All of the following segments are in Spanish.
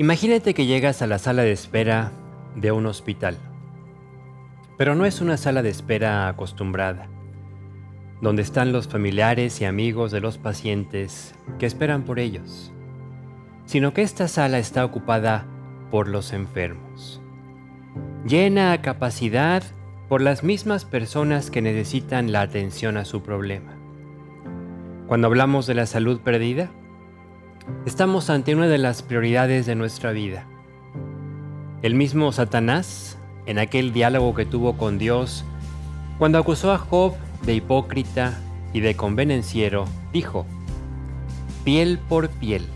Imagínate que llegas a la sala de espera de un hospital, pero no es una sala de espera acostumbrada, donde están los familiares y amigos de los pacientes que esperan por ellos, sino que esta sala está ocupada por los enfermos, llena a capacidad por las mismas personas que necesitan la atención a su problema. Cuando hablamos de la salud perdida, estamos ante una de las prioridades de nuestra vida. El mismo Satanás, en aquel diálogo que tuvo con Dios, cuando acusó a Job de hipócrita y de convenenciero, dijo, piel por piel,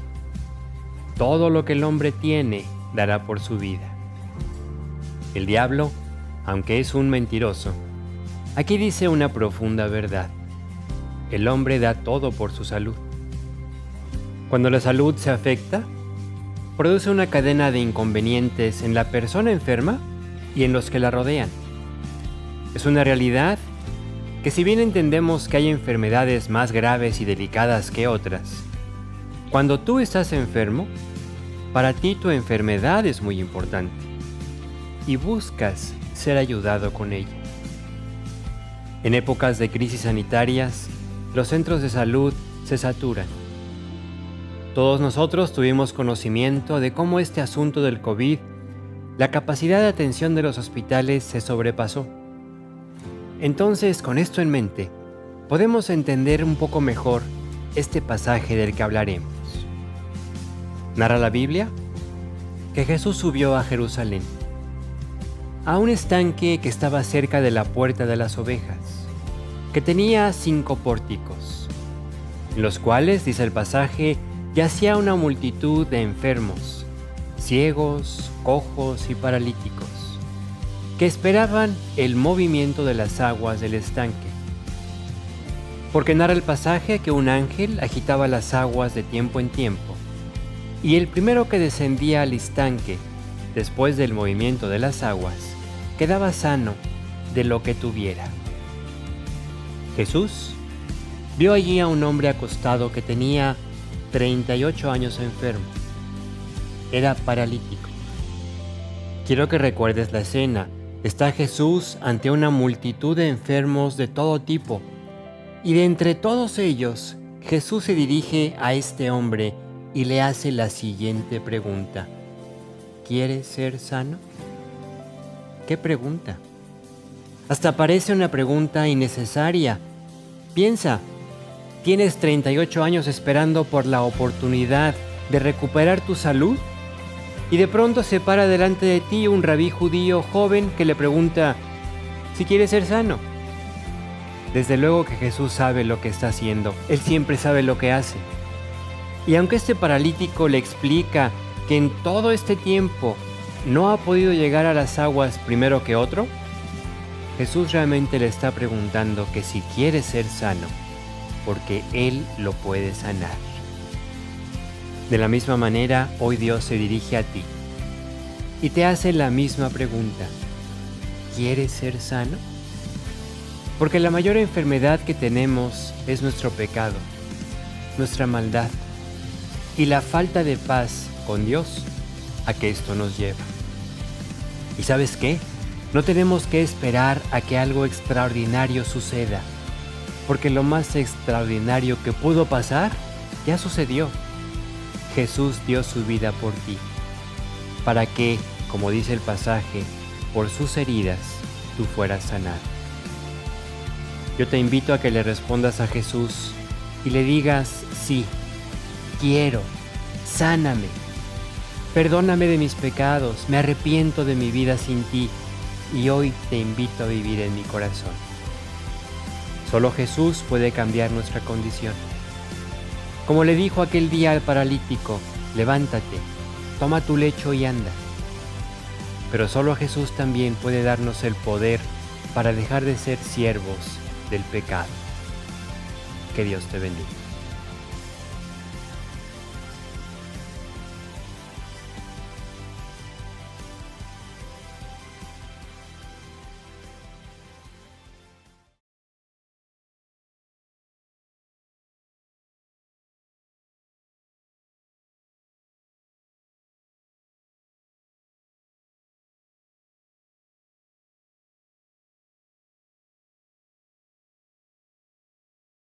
todo lo que el hombre tiene dará por su vida. El diablo, aunque es un mentiroso, aquí dice una profunda verdad. El hombre da todo por su salud. Cuando la salud se afecta, produce una cadena de inconvenientes en la persona enferma y en los que la rodean. Es una realidad que si bien entendemos que hay enfermedades más graves y delicadas que otras, cuando tú estás enfermo, para ti tu enfermedad es muy importante y buscas ser ayudado con ella. En épocas de crisis sanitarias, los centros de salud se saturan todos nosotros tuvimos conocimiento de cómo este asunto del COVID, la capacidad de atención de los hospitales se sobrepasó. Entonces, con esto en mente, podemos entender un poco mejor este pasaje del que hablaremos. Narra la Biblia que Jesús subió a Jerusalén, a un estanque que estaba cerca de la puerta de las ovejas, que tenía cinco pórticos, los cuales, dice el pasaje, yacía una multitud de enfermos, ciegos, cojos y paralíticos, que esperaban el movimiento de las aguas del estanque. Porque narra el pasaje que un ángel agitaba las aguas de tiempo en tiempo, y el primero que descendía al estanque, después del movimiento de las aguas, quedaba sano de lo que tuviera. Jesús vio allí a un hombre acostado que tenía 38 años enfermo. Era paralítico. Quiero que recuerdes la escena. Está Jesús ante una multitud de enfermos de todo tipo. Y de entre todos ellos, Jesús se dirige a este hombre y le hace la siguiente pregunta. ¿Quieres ser sano? ¿Qué pregunta? Hasta parece una pregunta innecesaria. Piensa, ¿Tienes 38 años esperando por la oportunidad de recuperar tu salud? Y de pronto se para delante de ti un rabí judío joven que le pregunta si quieres ser sano. Desde luego que Jesús sabe lo que está haciendo, Él siempre sabe lo que hace. Y aunque este paralítico le explica que en todo este tiempo no ha podido llegar a las aguas primero que otro, Jesús realmente le está preguntando que si quiere ser sano, porque Él lo puede sanar. De la misma manera, hoy Dios se dirige a ti y te hace la misma pregunta. ¿Quieres ser sano? Porque la mayor enfermedad que tenemos es nuestro pecado, nuestra maldad y la falta de paz con Dios a que esto nos lleva. ¿Y sabes qué? No tenemos que esperar a que algo extraordinario suceda porque lo más extraordinario que pudo pasar ya sucedió. Jesús dio su vida por ti, para que, como dice el pasaje, por sus heridas tú fueras sanado. Yo te invito a que le respondas a Jesús y le digas, sí, quiero, sáname, perdóname de mis pecados, me arrepiento de mi vida sin ti y hoy te invito a vivir en mi corazón. Solo Jesús puede cambiar nuestra condición. Como le dijo aquel día al paralítico, levántate, toma tu lecho y anda. Pero solo Jesús también puede darnos el poder para dejar de ser siervos del pecado. Que Dios te bendiga.